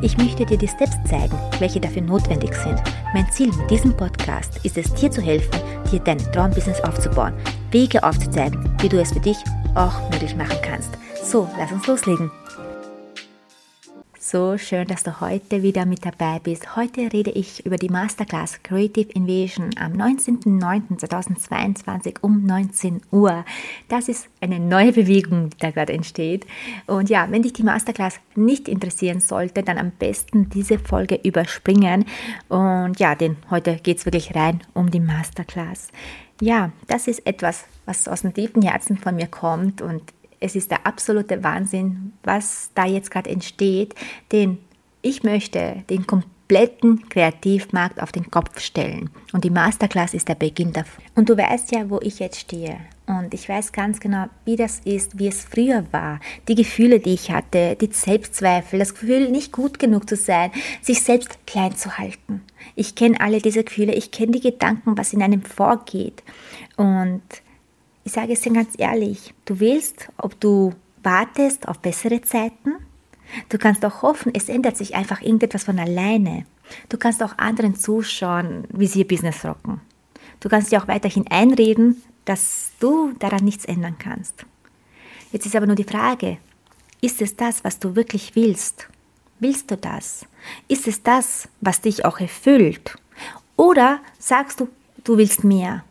Ich möchte dir die Steps zeigen, welche dafür notwendig sind. Mein Ziel mit diesem Podcast ist es, dir zu helfen, dir dein Traumbusiness aufzubauen, Wege aufzuzeigen, wie du es für dich auch möglich machen kannst. So, lass uns loslegen. So schön, dass du heute wieder mit dabei bist. Heute rede ich über die Masterclass Creative Invasion am 19.09.2022 um 19 Uhr. Das ist eine neue Bewegung, die da gerade entsteht. Und ja, wenn dich die Masterclass nicht interessieren sollte, dann am besten diese Folge überspringen. Und ja, denn heute geht es wirklich rein um die Masterclass. Ja, das ist etwas, was aus dem tiefen Herzen von mir kommt und es ist der absolute Wahnsinn, was da jetzt gerade entsteht, denn ich möchte den kompletten Kreativmarkt auf den Kopf stellen. Und die Masterclass ist der Beginn davon. Und du weißt ja, wo ich jetzt stehe. Und ich weiß ganz genau, wie das ist, wie es früher war. Die Gefühle, die ich hatte, die Selbstzweifel, das Gefühl, nicht gut genug zu sein, sich selbst klein zu halten. Ich kenne alle diese Gefühle, ich kenne die Gedanken, was in einem vorgeht. Und ich sage es dir ganz ehrlich, du willst, ob du wartest auf bessere Zeiten. Du kannst auch hoffen, es ändert sich einfach irgendetwas von alleine. Du kannst auch anderen zuschauen, wie sie ihr Business rocken. Du kannst dir auch weiterhin einreden, dass du daran nichts ändern kannst. Jetzt ist aber nur die Frage, ist es das, was du wirklich willst? Willst du das? Ist es das, was dich auch erfüllt? Oder sagst du, du willst mehr?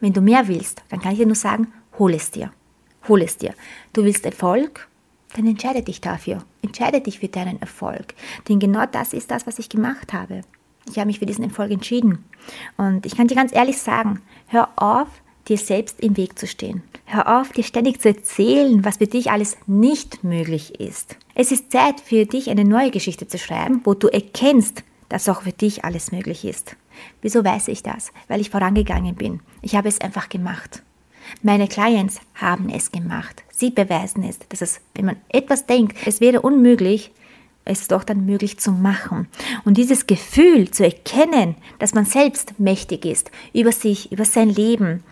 Wenn du mehr willst, dann kann ich dir nur sagen, hol es dir. Hol es dir. Du willst Erfolg? Dann entscheide dich dafür. Entscheide dich für deinen Erfolg. Denn genau das ist das, was ich gemacht habe. Ich habe mich für diesen Erfolg entschieden. Und ich kann dir ganz ehrlich sagen, hör auf, dir selbst im Weg zu stehen. Hör auf, dir ständig zu erzählen, was für dich alles nicht möglich ist. Es ist Zeit für dich, eine neue Geschichte zu schreiben, wo du erkennst, dass auch für dich alles möglich ist. Wieso weiß ich das? Weil ich vorangegangen bin. Ich habe es einfach gemacht. Meine Clients haben es gemacht. Sie beweisen es, dass es, wenn man etwas denkt, es wäre unmöglich, es doch dann möglich zu machen. Und dieses Gefühl zu erkennen, dass man selbst mächtig ist über sich, über sein Leben,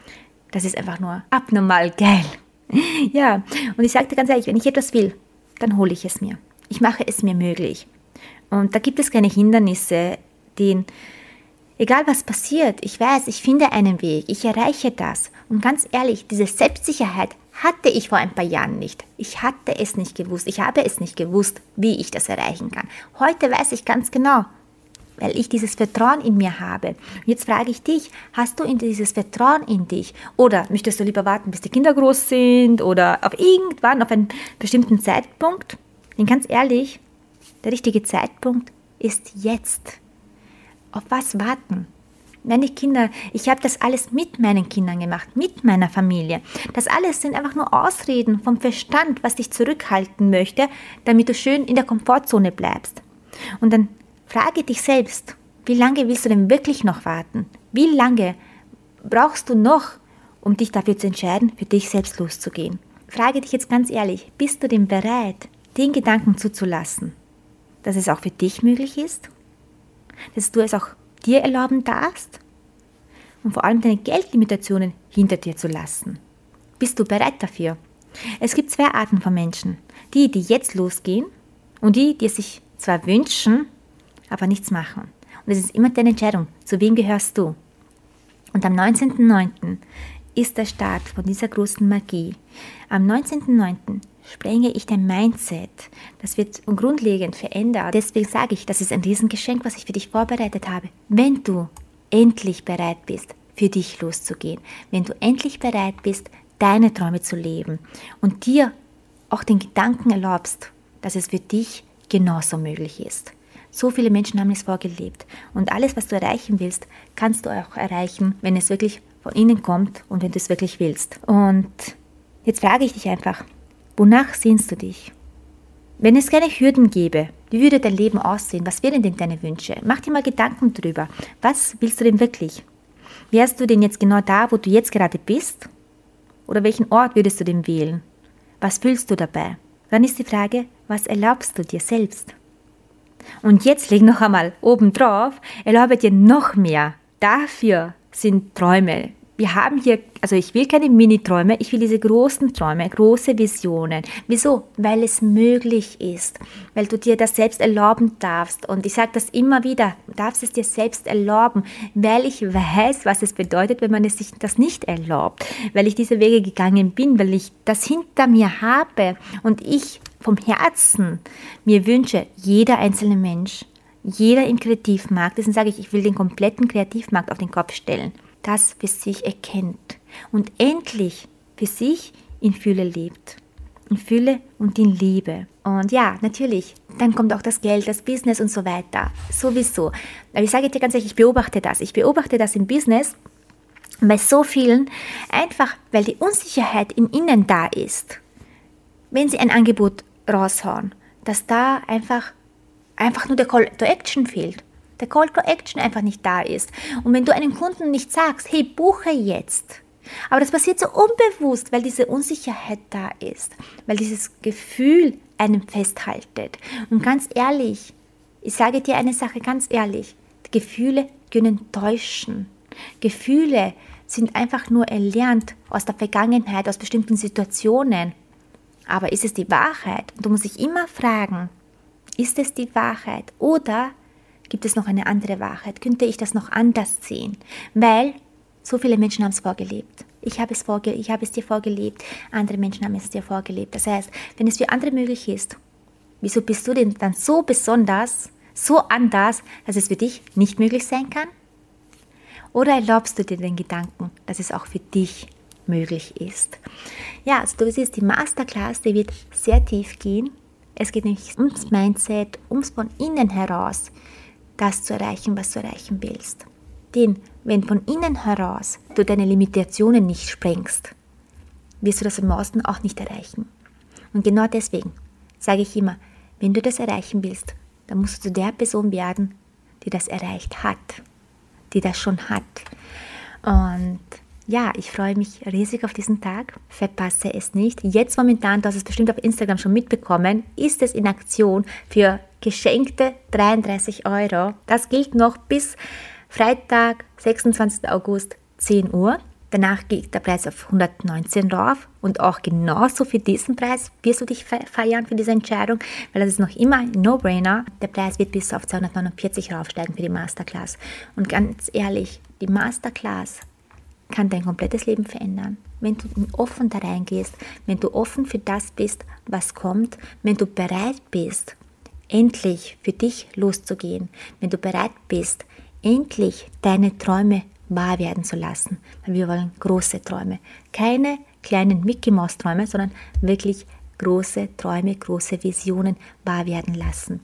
das ist einfach nur abnormal geil. Ja, und ich sagte ganz ehrlich, wenn ich etwas will, dann hole ich es mir. Ich mache es mir möglich. Und da gibt es keine Hindernisse, den Egal was passiert, ich weiß, ich finde einen Weg, ich erreiche das. Und ganz ehrlich, diese Selbstsicherheit hatte ich vor ein paar Jahren nicht. Ich hatte es nicht gewusst, ich habe es nicht gewusst, wie ich das erreichen kann. Heute weiß ich ganz genau, weil ich dieses Vertrauen in mir habe. Jetzt frage ich dich, hast du dieses Vertrauen in dich? Oder möchtest du lieber warten, bis die Kinder groß sind oder auf irgendwann, auf einen bestimmten Zeitpunkt? Denn ganz ehrlich, der richtige Zeitpunkt ist jetzt. Auf was warten? Meine Kinder, ich habe das alles mit meinen Kindern gemacht, mit meiner Familie. Das alles sind einfach nur Ausreden vom Verstand, was dich zurückhalten möchte, damit du schön in der Komfortzone bleibst. Und dann frage dich selbst, wie lange willst du denn wirklich noch warten? Wie lange brauchst du noch, um dich dafür zu entscheiden, für dich selbst loszugehen? Frage dich jetzt ganz ehrlich, bist du denn bereit, den Gedanken zuzulassen, dass es auch für dich möglich ist? Dass du es auch dir erlauben darfst und vor allem deine Geldlimitationen hinter dir zu lassen. Bist du bereit dafür? Es gibt zwei Arten von Menschen. Die, die jetzt losgehen und die, die es sich zwar wünschen, aber nichts machen. Und es ist immer deine Entscheidung, zu wem gehörst du. Und am 19.09. ist der Start von dieser großen Magie. Am 19.09 sprenge ich dein Mindset. Das wird grundlegend verändert. Deswegen sage ich, das ist ein Riesengeschenk, was ich für dich vorbereitet habe. Wenn du endlich bereit bist, für dich loszugehen, wenn du endlich bereit bist, deine Träume zu leben und dir auch den Gedanken erlaubst, dass es für dich genauso möglich ist. So viele Menschen haben es vorgelebt. Und alles, was du erreichen willst, kannst du auch erreichen, wenn es wirklich von innen kommt und wenn du es wirklich willst. Und jetzt frage ich dich einfach, Wonach sehnst du dich? Wenn es keine Hürden gäbe, Wie würde dein Leben aussehen? Was wären denn deine Wünsche? Mach dir mal Gedanken drüber. Was willst du denn wirklich? Wärst du denn jetzt genau da, wo du jetzt gerade bist? Oder welchen Ort würdest du denn wählen? Was fühlst du dabei? Dann ist die Frage, was erlaubst du dir selbst? Und jetzt leg noch einmal oben drauf, erlaube dir noch mehr. Dafür sind Träume, wir haben hier, also ich will keine Mini-Träume, ich will diese großen Träume, große Visionen. Wieso? Weil es möglich ist, weil du dir das selbst erlauben darfst. Und ich sage das immer wieder, du darfst es dir selbst erlauben, weil ich weiß, was es bedeutet, wenn man es sich das nicht erlaubt, weil ich diese Wege gegangen bin, weil ich das hinter mir habe und ich vom Herzen mir wünsche, jeder einzelne Mensch, jeder im Kreativmarkt, deswegen sage ich, ich will den kompletten Kreativmarkt auf den Kopf stellen das für sich erkennt und endlich für sich in Fülle lebt. In Fülle und in Liebe. Und ja, natürlich, dann kommt auch das Geld, das Business und so weiter. Sowieso. Aber ich sage dir ganz ehrlich, ich beobachte das. Ich beobachte das im Business bei so vielen, einfach weil die Unsicherheit im Innen da ist. Wenn sie ein Angebot raushauen, dass da einfach, einfach nur der Call to Action fehlt der Call to Action einfach nicht da ist. Und wenn du einem Kunden nicht sagst, hey, buche jetzt, aber das passiert so unbewusst, weil diese Unsicherheit da ist, weil dieses Gefühl einem festhaltet. Und ganz ehrlich, ich sage dir eine Sache ganz ehrlich, Gefühle können täuschen. Gefühle sind einfach nur erlernt aus der Vergangenheit, aus bestimmten Situationen. Aber ist es die Wahrheit? Du musst dich immer fragen, ist es die Wahrheit oder Gibt es noch eine andere Wahrheit? Könnte ich das noch anders sehen? Weil so viele Menschen haben es vorgelebt. Ich habe es, vorge ich habe es dir vorgelebt, andere Menschen haben es dir vorgelebt. Das heißt, wenn es für andere möglich ist, wieso bist du denn dann so besonders, so anders, dass es für dich nicht möglich sein kann? Oder erlaubst du dir den Gedanken, dass es auch für dich möglich ist? Ja, also du siehst, die Masterclass, die wird sehr tief gehen. Es geht nämlich ums Mindset, ums von innen heraus das zu erreichen, was du erreichen willst. Denn wenn von innen heraus du deine Limitationen nicht sprengst, wirst du das im Außen auch nicht erreichen. Und genau deswegen sage ich immer, wenn du das erreichen willst, dann musst du der Person werden, die das erreicht hat, die das schon hat. Und ja, ich freue mich riesig auf diesen Tag. Verpasse es nicht. Jetzt momentan, du hast es bestimmt auf Instagram schon mitbekommen, ist es in Aktion für geschenkte 33 Euro. Das gilt noch bis Freitag, 26. August, 10 Uhr. Danach geht der Preis auf 119 rauf und auch genauso für diesen Preis wirst du dich feiern für diese Entscheidung, weil das ist noch immer ein No-Brainer. Der Preis wird bis auf 249 raufsteigen für die Masterclass. Und ganz ehrlich, die Masterclass kann dein komplettes Leben verändern. Wenn du offen da reingehst, wenn du offen für das bist, was kommt, wenn du bereit bist, endlich für dich loszugehen, wenn du bereit bist, endlich deine Träume wahr werden zu lassen. Weil wir wollen große Träume. Keine kleinen Mickey Mouse Träume, sondern wirklich große Träume, große Visionen wahr werden lassen.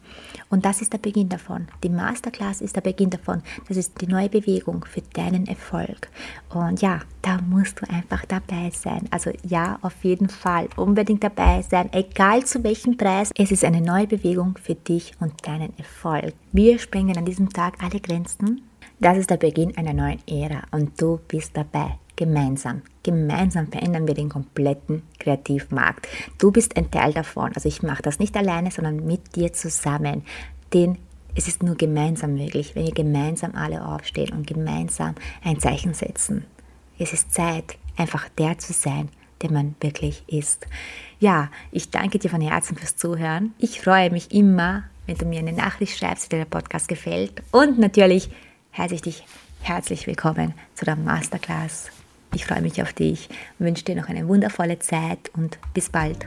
Und das ist der Beginn davon. Die Masterclass ist der Beginn davon. Das ist die neue Bewegung für deinen Erfolg. Und ja, da musst du einfach dabei sein. Also ja, auf jeden Fall unbedingt dabei sein, egal zu welchem Preis. Es ist eine neue Bewegung für dich und deinen Erfolg. Wir sprengen an diesem Tag alle Grenzen. Das ist der Beginn einer neuen Ära und du bist dabei gemeinsam. Gemeinsam verändern wir den kompletten Kreativmarkt. Du bist ein Teil davon. Also ich mache das nicht alleine, sondern mit dir zusammen. Denn es ist nur gemeinsam möglich, wenn wir gemeinsam alle aufstehen und gemeinsam ein Zeichen setzen. Es ist Zeit, einfach der zu sein, der man wirklich ist. Ja, ich danke dir von Herzen fürs Zuhören. Ich freue mich immer, wenn du mir eine Nachricht schreibst, wie dir der Podcast gefällt. Und natürlich heiße ich dich herzlich willkommen zu der Masterclass ich freue mich auf dich, wünsche dir noch eine wundervolle Zeit und bis bald.